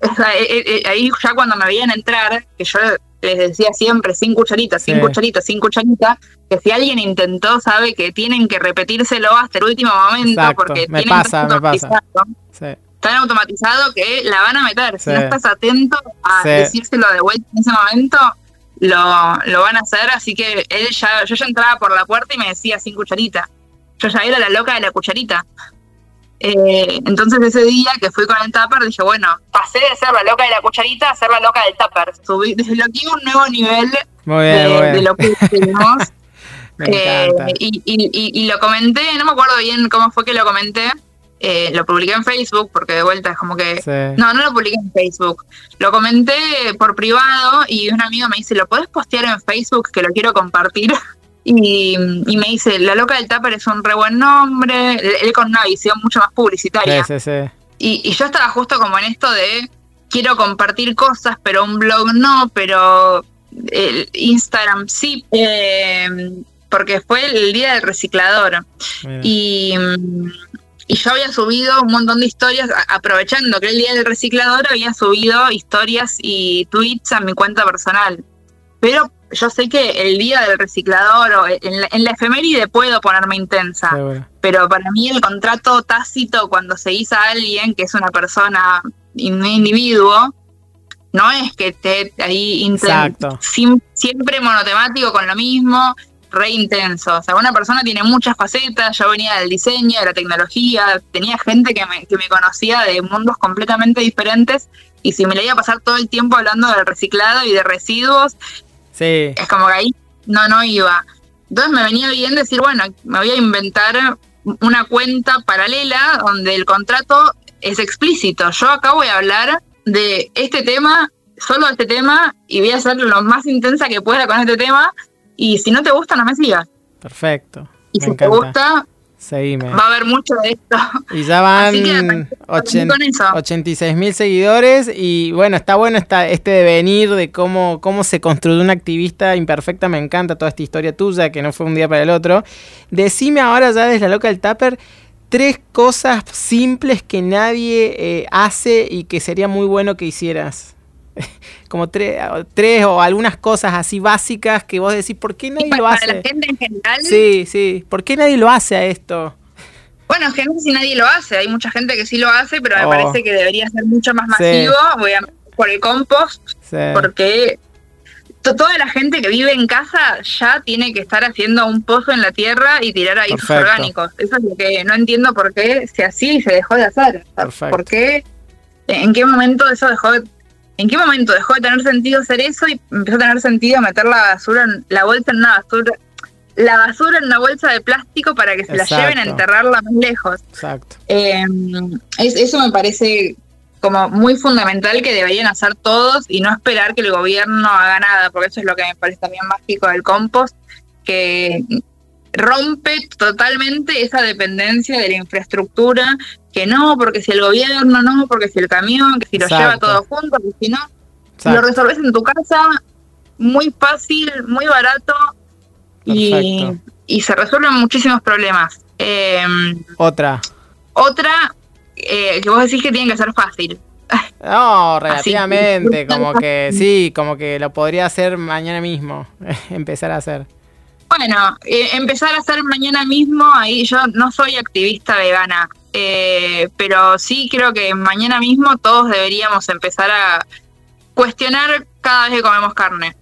Eh, eh, eh, ahí ya cuando me veían entrar, que yo les decía siempre, sin cucharita, sin cucharita, sin cucharita, que si alguien intentó, sabe que tienen que repetírselo hasta el último momento, porque me pasa, me pasa. Sí tan automatizado que la van a meter. Si no estás atento a decírselo de vuelta en ese momento, lo, lo van a hacer. Así que él ya, yo ya entraba por la puerta y me decía sin cucharita. Yo ya era la loca de la cucharita. Eh, entonces ese día que fui con el tupper dije, bueno, pasé de ser la loca de la cucharita a ser la loca del tupper. Subí, desbloqueé un nuevo nivel de, lo que tenemos. eh, y, y, y, lo comenté, no me acuerdo bien cómo fue que lo comenté, eh, lo publiqué en Facebook, porque de vuelta es como que... No, no lo publiqué en Facebook. Lo comenté por privado y un amigo me dice, ¿lo podés postear en Facebook que lo quiero compartir? Y, me dice, La Loca del Tupper es un re buen nombre, él, con una visión mucho más publicitaria. Sí, sí, y, y, yo estaba justo como en esto de, quiero compartir cosas, pero un blog no, pero el Instagram sí, eh, porque fue el día del reciclador. Y y yo había subido un montón de historias, aprovechando que el día del reciclador había subido historias y tweets a mi cuenta personal. Pero yo sé que el día del reciclador o en la, en efeméride puedo ponerme intensa. Pero para mí el contrato tácito cuando se hizo a alguien que es una persona, un individuo, no es que esté ahí siempre monotemático con lo mismo re intenso. O sea, una persona tiene muchas facetas. Yo venía del diseño, de la tecnología, tenía gente que me, que me conocía de mundos completamente diferentes. Y si me le iba a pasar todo el tiempo hablando del reciclado y de residuos, sí. es como que ahí no, no iba. Entonces me venía bien decir, bueno, me voy a inventar una cuenta paralela donde el contrato es explícito. Yo acá voy a hablar de este tema, solo de este tema, y voy a ser lo más intensa que pueda con este tema, y si no te gusta, no me sigas. Perfecto. Y si te gusta, Seguime. Va a haber mucho de esto. Y ya van 86 mil seguidores. Y bueno, está bueno esta, este devenir de cómo, cómo se construyó una activista imperfecta. Me encanta toda esta historia tuya, que no fue un día para el otro. Decime ahora, ya desde la loca del Tupper, tres cosas simples que nadie eh, hace y que sería muy bueno que hicieras. como tres, tres o algunas cosas así básicas que vos decís, ¿por qué nadie lo hace? Para la gente en general. Sí, sí, ¿por qué nadie lo hace a esto? Bueno, es que no sé si nadie lo hace, hay mucha gente que sí lo hace, pero me oh. parece que debería ser mucho más masivo, voy a, por el compost, porque toda la gente que vive en casa ya tiene que estar haciendo un pozo en la tierra y tirar ahí sus orgánicos. Eso es lo que no entiendo por qué se y se dejó de hacer. ¿Por qué? ¿En qué momento eso dejó de ¿En qué momento dejó de tener sentido hacer eso y empezó a tener sentido meter la basura, en, la bolsa en una basura, la basura en una bolsa de plástico para que se la lleven a enterrarla más lejos? Exacto. Em, eso me parece como muy fundamental que deberían hacer todos y no esperar que el gobierno haga nada, porque eso es lo que me parece también mágico del compost, que rompe totalmente esa dependencia de la infraestructura, que no, porque si el gobierno, no, porque si el camión, que si lo lleva todo junto, que si no, lo resolves en tu casa, muy fácil, muy barato y, y, se resuelven muchísimos problemas. Em, otra. Otra, eh, que vos decís que tiene que ser fácil. No, relativamente, como que sí, como que lo podría hacer mañana mismo, empezar a hacer. Bueno, eh, empezar a hacer mañana mismo, ahí yo no soy activista vegana. Eh, pero sí creo que mañana mismo todos deberíamos empezar a cuestionar cada vez que comemos carne.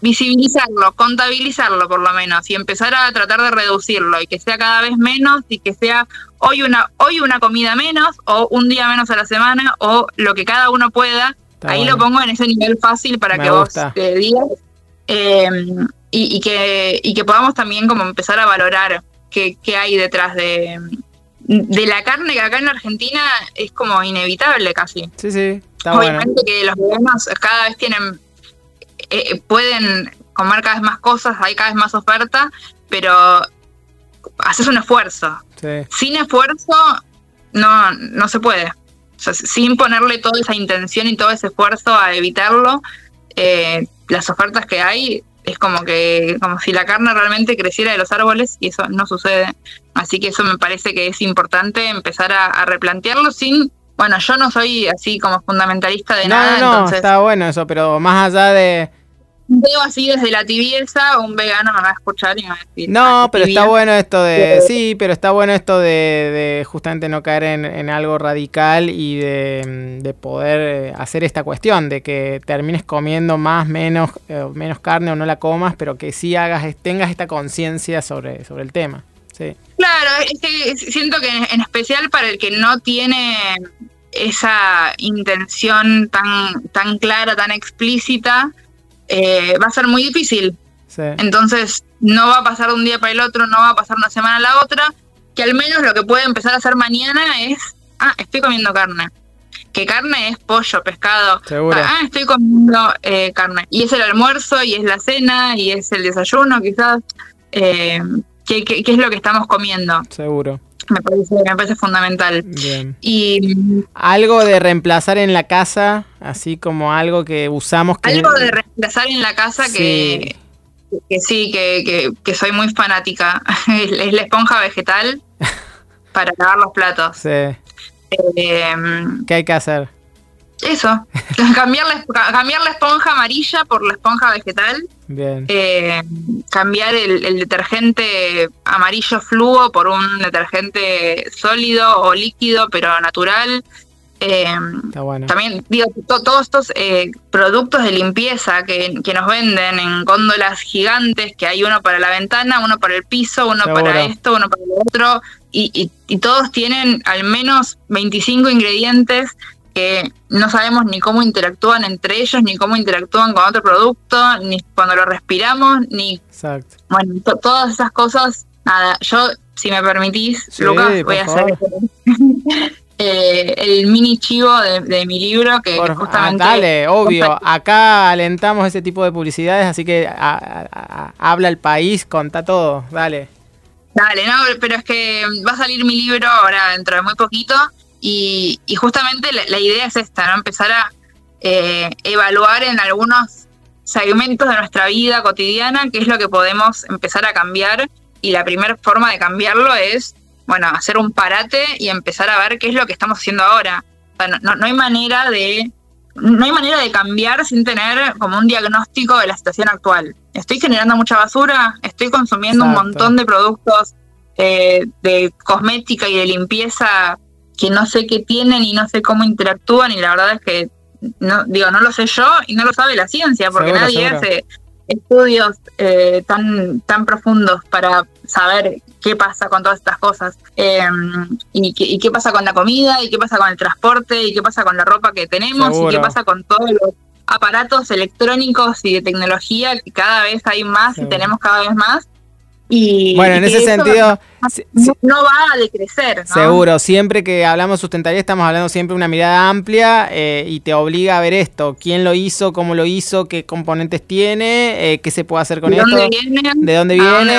Visibilizarlo, contabilizarlo por lo menos y empezar a tratar de reducirlo y que sea cada vez menos y que sea hoy una, hoy una comida menos o un día menos a la semana o lo que cada uno pueda. Ahí lo pongo en ese nivel fácil para que vos te digas em, y, que, y que podamos también como empezar a valorar qué, qué hay detrás de, de la carne que acá en Argentina es como inevitable casi. Sí, sí. Está Obviamente que los veganos cada vez tienen, eh, pueden comer cada vez más cosas, hay cada vez más oferta, pero haces un esfuerzo. Sin esfuerzo no, no se puede. sin ponerle toda esa intención y todo ese esfuerzo a evitarlo, eh, las ofertas que hay es como que como si la carne realmente creciera de los árboles y eso no sucede. Así que eso me parece que es importante empezar a, replantearlo sin bueno, yo no soy así como fundamentalista de nada. No, no, está bueno eso, pero más allá de, veo así desde la tibieza, un vegano me va a escuchar y me va a decir. No, pero está bueno esto de. Sí, pero está bueno esto de, justamente no caer en, algo radical y de, poder eh, hacer esta cuestión, de que termines comiendo más, menos, eh, menos carne o no la comas, pero que sí hagas, tengas esta conciencia sobre, sobre el tema. Sí. Claro, es que siento que en especial para el que no tiene esa intención tan, tan clara, tan explícita, eh, va a ser muy difícil. Entonces, no va a pasar de un día para el otro, no va a pasar una semana a la otra, que al menos lo que puede empezar a hacer mañana es, ah, estoy comiendo carne. Que carne es pollo, pescado. Ah, estoy comiendo eh, carne. Y es el almuerzo, y es la cena, y es el desayuno, quizás. Eh, ¿qué, qué, es lo que estamos comiendo? Seguro. Me parece, me parece fundamental. Bien. Y algo de reemplazar en la casa, así como algo que usamos. Que... Algo de reemplazar en la casa que, que sí, que, que, soy muy fanática. es la esponja vegetal para lavar los platos. Sí. Eh, ¿Qué hay que hacer? Eso, cambiar la, cambiar la esponja amarilla por la esponja vegetal. Bien. Eh, cambiar el, detergente amarillo fluo por un detergente sólido o líquido, pero natural. Eh, Está bueno. También, digo, todos estos eh, productos de limpieza que, que, nos venden en góndolas gigantes, que hay uno para la ventana, uno para el piso, uno para esto, uno para el otro, y, y, y todos tienen al menos 25 ingredientes que no sabemos ni cómo interactúan entre ellos, ni cómo interactúan con otro producto, ni cuando lo respiramos, ni... Exacto. Bueno, todas esas cosas, nada, yo, si me permitís, Lucas, voy a hacer eh, el mini chivo de, mi libro, que justamente... Ah, dale, obvio, acá alentamos ese tipo de publicidades, así que habla el país, contá todo, dale. Dale, no, pero es que va a salir mi libro ahora dentro de muy poquito y, justamente la, idea es esta, ¿no? Empezar a eh, evaluar en algunos segmentos de nuestra vida cotidiana qué es lo que podemos empezar a cambiar. Y la primera forma de cambiarlo es, bueno, hacer un parate y empezar a ver qué es lo que estamos haciendo ahora. no, no hay manera de no hay manera de cambiar sin tener como un diagnóstico de la situación actual. Estoy generando mucha basura, estoy consumiendo un montón de productos eh, de cosmética y de limpieza que no sé qué tienen y no sé cómo interactúan y la verdad es que no digo no lo sé yo y no lo sabe la ciencia porque nadie hace estudios eh, tan tan profundos para saber qué pasa con todas estas cosas em, y, qué, pasa con la comida y qué pasa con el transporte y qué pasa con la ropa que tenemos y qué pasa con todos los aparatos electrónicos y de tecnología que cada vez hay más y tenemos cada vez más y, bueno, en ese sentido... No, va a decrecer. Seguro, siempre que hablamos sustentabilidad estamos hablando siempre de una mirada amplia eh, y te obliga a ver esto, quién lo hizo, cómo lo hizo, qué componentes tiene, eh, qué se puede hacer con ¿De esto, dónde viene? de dónde viene,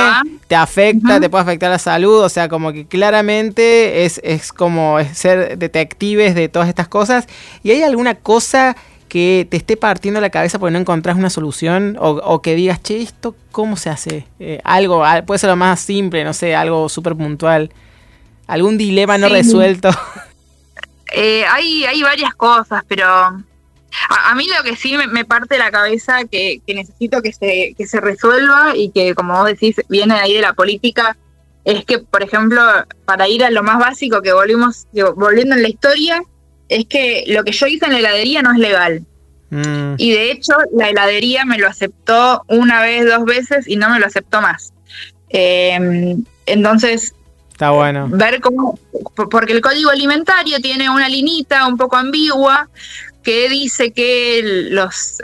te afecta, te puede afectar la salud, o sea, como que claramente es, es como ser detectives de todas estas cosas. ¿Y hay alguna cosa que te esté partiendo la cabeza porque no encontrás una solución o, que digas, che, ¿esto cómo se hace? Eh, algo, puede ser lo más simple, no sé, algo súper puntual. ¿Algún dilema no resuelto? Eh, hay, hay varias cosas, pero a, mí lo que sí me, parte la cabeza que, necesito que se, que se resuelva y que, como vos decís, viene ahí de la política, es que, por ejemplo, para ir a lo más básico que volvimos, volviendo en la historia, es que lo que yo hice en la heladería no es legal. Mm. Y de hecho, la heladería me lo aceptó una vez, dos veces y no me lo aceptó más. Em, entonces, Está bueno. Ver cómo, porque el código alimentario tiene una linita un poco ambigua que dice que los,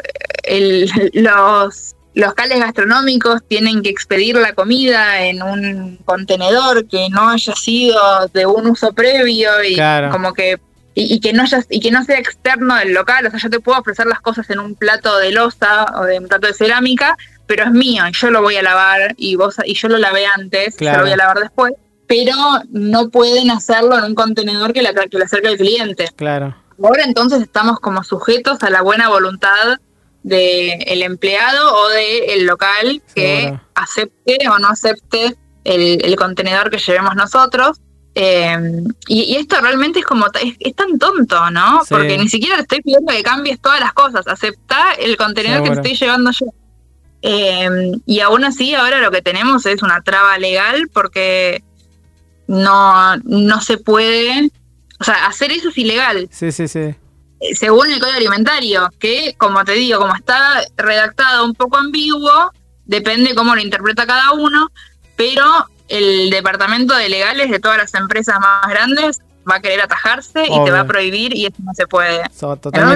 los locales gastronómicos tienen que expedir la comida en un contenedor que no haya sido de un uso previo y como que y, que no haya, y que no sea externo del local, o sea, yo te puedo ofrecer las cosas en un plato de losa o de un plato de cerámica, pero es mío y yo lo voy a lavar y vos y yo lo lavé antes, yo lo voy a lavar después, pero no pueden hacerlo en un contenedor que le, que le acerque al cliente. Claro. Ahora entonces estamos como sujetos a la buena voluntad del empleado o del local que acepte o no acepte el, contenedor que llevemos nosotros. Em, y, esto realmente es como, es, tan tonto, ¿no? Porque ni siquiera te estoy pidiendo que cambies todas las cosas, acepta el contenedor que te estoy llevando yo. Em, y aún así ahora lo que tenemos es una traba legal porque no, no se puede, o sea, hacer eso es ilegal. Sí, sí, sí según el código alimentario, que como te digo, como está redactado un poco ambiguo, depende cómo lo interpreta cada uno, pero el departamento de legales de todas las empresas más grandes va a querer atajarse y te va a prohibir y eso no se puede.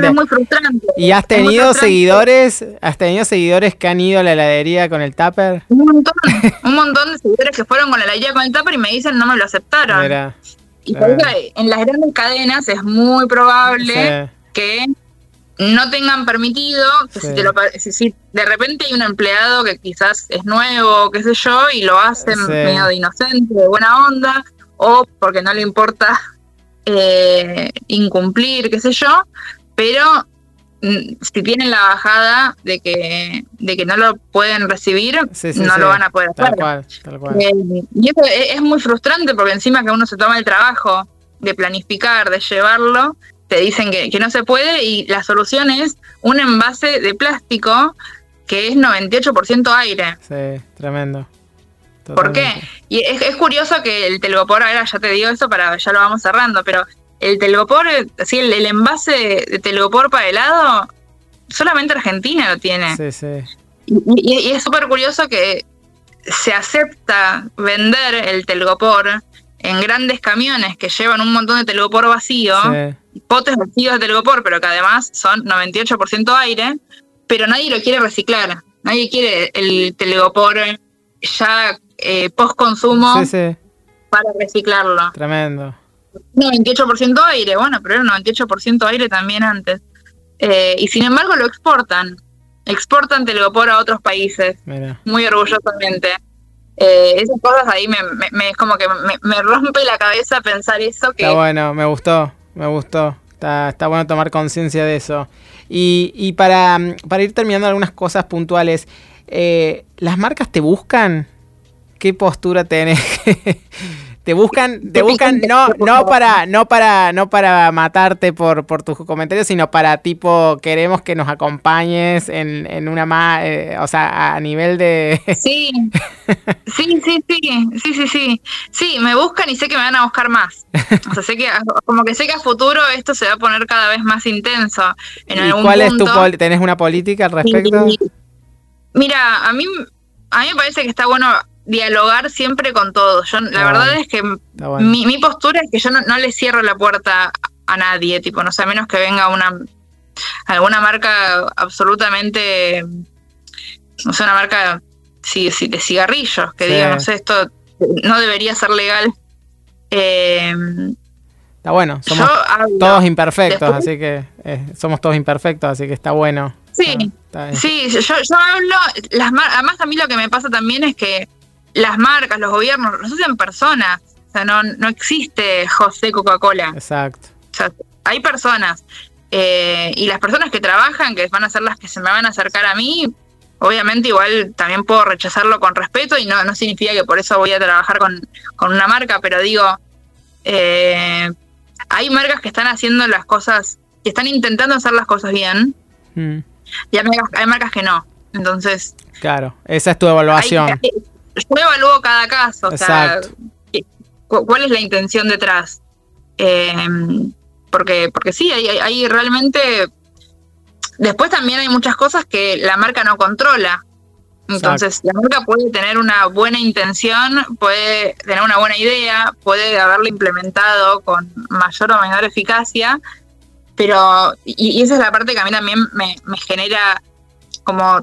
es muy frustrante. ¿Y has tenido seguidores, has tenido seguidores que han ido a la heladería con el tupper? Un montón, un montón de seguidores que fueron con la heladería con el tupper y me dicen no me lo aceptaron. y en las grandes cadenas es muy probable que no tengan permitido, que si, de repente hay un empleado que quizás es nuevo, qué sé yo, y lo hacen medio de inocente, de buena onda, o porque no le importa eh, incumplir, qué sé yo, pero mm, si tienen la bajada de que, de que no lo pueden recibir, no lo van a poder hacer. Eh, y eso es, es muy frustrante porque encima que uno se toma el trabajo de planificar, de llevarlo, te dicen que, no se puede y la solución es un envase de plástico que es 98% aire. Sí, tremendo. ¿Por qué? Y es, curioso que el telgopor, ahora ya te digo eso para ya lo vamos cerrando, pero el telgopor, así el, el envase de telgopor para helado, solamente Argentina lo tiene. Sí, sí. Y, es súper curioso que se acepta vender el telgopor en grandes camiones que llevan un montón de telgopor vacío. Sí potes vacíos de telgopor, pero que además son 98% aire, pero nadie lo quiere reciclar. Nadie quiere el telgopor ya eh, post consumo para reciclarlo. Tremendo. 98% aire, bueno, pero era 98% aire también antes. Eh, y sin embargo lo exportan. Exportan telgopor a otros países. Muy orgullosamente. Eh, esas cosas ahí me, me, como que me, me, rompe la cabeza pensar eso. Que, Está bueno, me gustó me gustó. Está, bueno tomar conciencia de eso. Y, y para, para, ir terminando algunas cosas puntuales, eh, ¿las marcas te buscan? ¿Qué postura tenés? Te buscan, te buscan no, no para, no para, no para matarte por, por tus comentarios, sino para tipo queremos que nos acompañes en, en una más, eh, o sea, a nivel de. Sí, sí, sí, sí, sí, sí, sí. Sí, me buscan y sé que me van a buscar más. O sea, sé que como que sé que a futuro esto se va a poner cada vez más intenso. En ¿Y cuál es tu tenés una política al respecto? Mira, a mí a mí me parece que está bueno dialogar siempre con todos. Yo, la verdad es que mi, postura es que yo no, le cierro la puerta a nadie, tipo, no sé, a menos que venga una alguna marca absolutamente, no sé, una marca sí, de cigarrillos, que diga, no sé, esto no debería ser legal. Eh, está bueno, somos todos imperfectos, así que eh, somos todos imperfectos, así que está bueno. Sí, sí, yo, yo hablo, las además a mí lo que me pasa también es que las marcas, los gobiernos, los hacen personas. O sea, no, no existe José Coca-Cola. Exacto. O sea, hay personas. Eh, y las personas que trabajan, que van a ser las que se me van a acercar a mí, obviamente igual también puedo rechazarlo con respeto y no, no significa que por eso voy a trabajar con, una marca, pero digo, eh, hay marcas que están haciendo las cosas, que están intentando hacer las cosas bien, mm. y hay marcas, que no. Entonces... Claro, esa es tu evaluación yo evalúo cada caso, o sea, cuál es la intención detrás. Em, porque, porque sí, hay, realmente... Después también hay muchas cosas que la marca no controla. Entonces, la marca puede tener una buena intención, puede tener una buena idea, puede haberlo implementado con mayor o menor eficacia, pero, y, esa es la parte que a mí también me, me genera como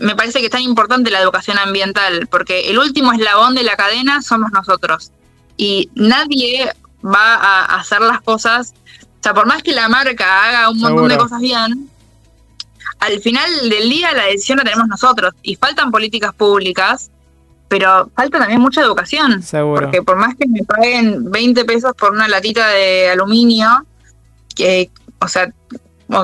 me parece que es tan importante la educación ambiental, porque el último eslabón de la cadena somos nosotros. Y nadie va a hacer las cosas, o sea, por más que la marca haga un montón de cosas bien, al final del día la decisión la tenemos nosotros. Y faltan políticas públicas, pero falta también mucha educación. Porque por más que me paguen 20 pesos por una latita de aluminio, que, o sea,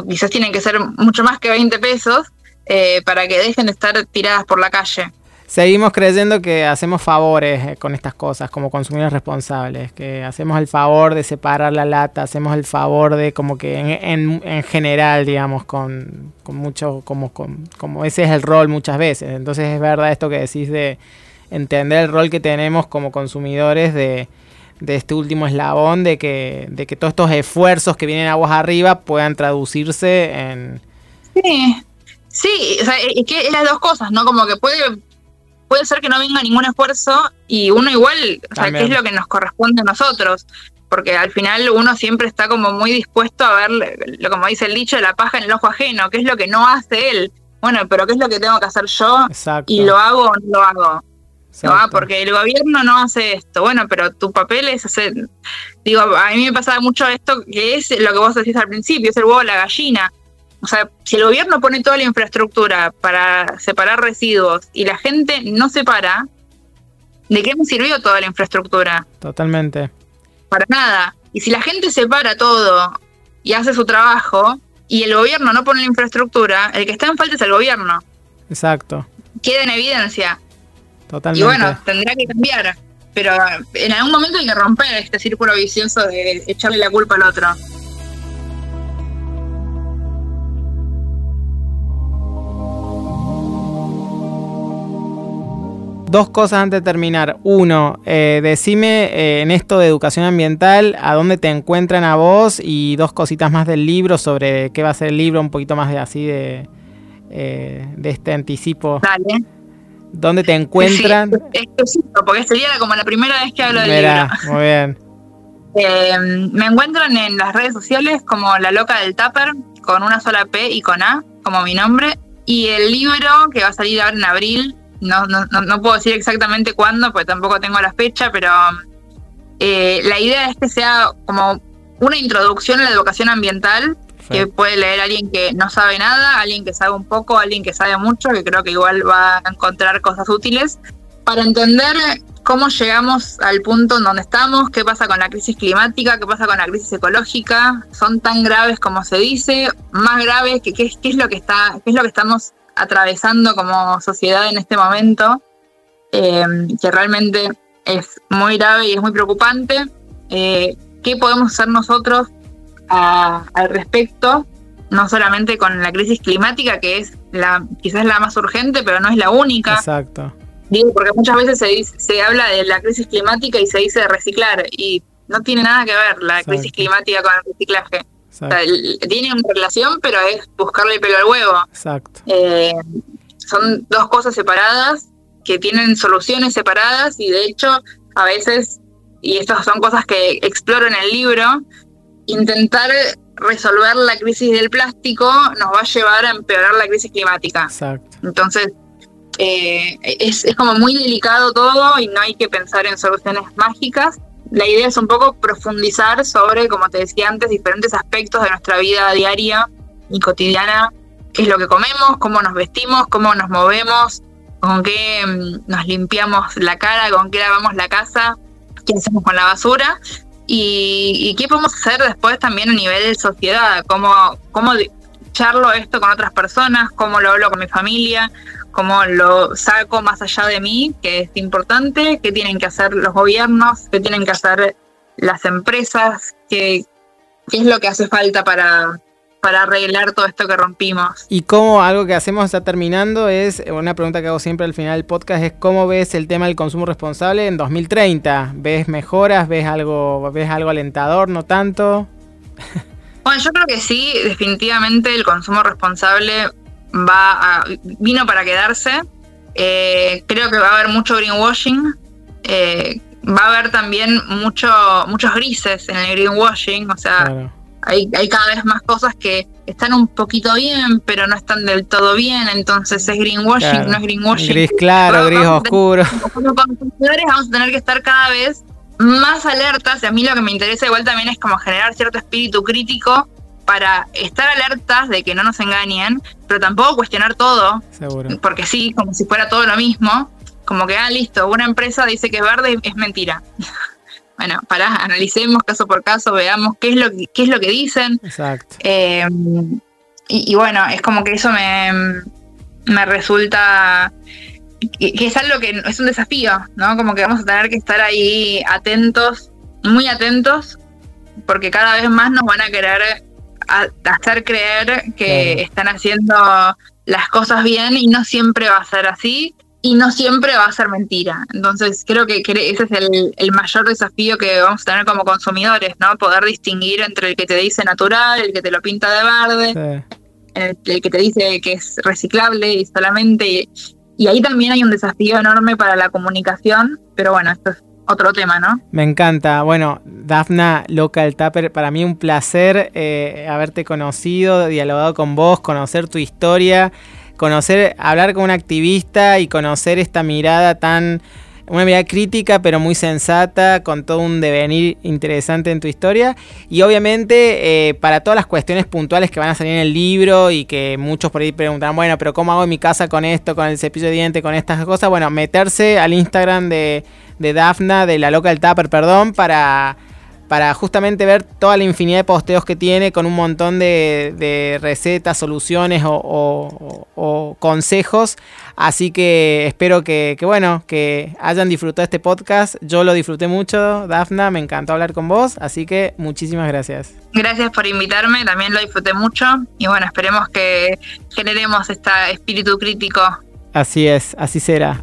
quizás tienen que ser mucho más que 20 pesos, eh, para que dejen de estar tiradas por la calle. Seguimos creyendo que hacemos favores eh, con estas cosas como consumidores responsables, que hacemos el favor de separar la lata, hacemos el favor de como que en, en, general, digamos, con, con mucho, como, como ese es el rol muchas veces. Entonces es verdad esto que decís de entender el rol que tenemos como consumidores de, de este último eslabón, de que, de que todos estos esfuerzos que vienen aguas arriba puedan traducirse en... Sí, Sí, o sea, es que es las dos cosas, ¿no? Como que puede, puede ser que no venga ningún esfuerzo y uno igual, o sea, ¿qué es lo que nos corresponde a nosotros? Porque al final uno siempre está como muy dispuesto a ver, lo como dice el dicho, la paja en el ojo ajeno, qué es lo que no hace él. Bueno, pero qué es lo que tengo que hacer yo y lo hago o no lo hago. ¿no? Porque el gobierno no hace esto. Bueno, pero tu papel es hacer. Digo, a mí me pasa mucho esto que es lo que vos decís al principio, es el huevo la gallina. O sea, si el gobierno pone toda la infraestructura para separar residuos y la gente no separa, ¿de qué me sirvió toda la infraestructura? Totalmente. Para nada. Y si la gente separa todo y hace su trabajo y el gobierno no pone la infraestructura, el que está en falta es el gobierno. Exacto. Queda en evidencia. Totalmente. Y bueno, tendrá que cambiar. Pero en algún momento hay que romper este círculo vicioso de echarle la culpa al otro. Dos cosas antes de terminar. Uno, eh, decime eh, en esto de educación ambiental, a dónde te encuentran a vos y dos cositas más del libro sobre qué va a ser el libro, un poquito más de así de, eh, de este anticipo. Dale. ¿Dónde te encuentran? Sí, porque sería como la primera vez que hablo del libro. Muy bien. me encuentran en las redes sociales como La Loca del Tupper, con una sola P y con A, como mi nombre. Y el libro, que va a salir ahora en abril, no, no, no, puedo decir exactamente cuándo, porque tampoco tengo la fecha, pero eh, la idea es que sea como una introducción a la educación ambiental, que puede leer alguien que no sabe nada, alguien que sabe un poco, alguien que sabe mucho, que creo que igual va a encontrar cosas útiles, para entender cómo llegamos al punto en donde estamos, qué pasa con la crisis climática, qué pasa con la crisis ecológica, son tan graves como se dice, más graves que qué, qué es lo que está, qué es lo que estamos atravesando como sociedad en este momento, eh, que realmente es muy grave y es muy preocupante. Eh, ¿Qué podemos hacer nosotros al respecto? No solamente con la crisis climática, que es la quizás la más urgente, pero no es la única. Exacto. Digo, porque muchas veces se, se habla de la crisis climática y se dice de reciclar, y no tiene nada que ver la crisis climática con el reciclaje tiene una relación, pero es buscarle pelo al huevo. Exacto. Eh, son dos cosas separadas que tienen soluciones separadas y de hecho a veces, y estas son cosas que exploro en el libro, intentar resolver la crisis del plástico nos va a llevar a empeorar la crisis climática. Exacto. Entonces, eh, es, es como muy delicado todo y no hay que pensar en soluciones mágicas la idea es un poco profundizar sobre, como te decía antes, diferentes aspectos de nuestra vida diaria y cotidiana, qué es lo que comemos, cómo nos vestimos, cómo nos movemos, con qué mm, nos limpiamos la cara, con qué lavamos la casa, qué hacemos con la basura y, qué podemos hacer después también a nivel de sociedad, cómo, cómo charlo esto con otras personas, cómo lo hablo con mi familia, cómo lo saco más allá de mí, que es importante, qué tienen que hacer los gobiernos, qué tienen que hacer las empresas, qué, qué es lo que hace falta para, para arreglar todo esto que rompimos. Y cómo algo que hacemos está terminando es, una pregunta que hago siempre al final del podcast, es cómo ves el tema del consumo responsable en 2030. ¿Ves mejoras? ¿Ves algo, ves algo alentador? ¿No tanto? Bueno, yo creo que sí, definitivamente el consumo responsable va a, vino para quedarse. Eh, creo que va a haber mucho greenwashing. Eh, va a haber también mucho, muchos grises en el greenwashing. O sea, hay, hay cada vez más cosas que están un poquito bien, pero no están del todo bien. Entonces es greenwashing, no es greenwashing. Gris claro, gris oscuro. Como consumidores vamos a tener que estar cada vez más alertas, y a mí lo que me interesa igual también es como generar cierto espíritu crítico para estar alertas de que no nos engañen, pero tampoco cuestionar todo, Seguro. porque sí, como si fuera todo lo mismo, como que, ah, listo, una empresa dice que es verde es mentira. bueno, para, analicemos caso por caso, veamos qué es lo que, qué es lo que dicen. Exacto. Eh, y, y, bueno, es como que eso me, me resulta que, es algo que es un desafío, ¿no? Como que vamos a tener que estar ahí atentos, muy atentos, porque cada vez más nos van a querer hacer creer que están haciendo las cosas bien y no siempre va a ser así y no siempre va a ser mentira. Entonces creo que, ese es el, mayor desafío que vamos a tener como consumidores, ¿no? Poder distinguir entre el que te dice natural, el que te lo pinta de verde, el, el, que te dice que es reciclable y solamente y ahí también hay un desafío enorme para la comunicación, pero bueno, esto es otro tema, ¿no? Me encanta. Bueno, Dafna Local Tapper, para mí un placer eh, haberte conocido, dialogado con vos, conocer tu historia, conocer, hablar con un activista y conocer esta mirada tan una mirada crítica pero muy sensata, con todo un devenir interesante en tu historia. Y obviamente eh, para todas las cuestiones puntuales que van a salir en el libro y que muchos por ahí preguntan, bueno, pero ¿cómo hago en mi casa con esto, con el cepillo de diente, con estas cosas? Bueno, meterse al Instagram de, de Dafna, de la Local Tapper, perdón, para para justamente ver toda la infinidad de posteos que tiene con un montón de, recetas, soluciones o, consejos. Así que espero que, bueno, que hayan disfrutado este podcast. Yo lo disfruté mucho, Dafna, me encantó hablar con vos, así que muchísimas gracias. Gracias por invitarme, también lo disfruté mucho y bueno, esperemos que generemos este espíritu crítico. Así es, así será.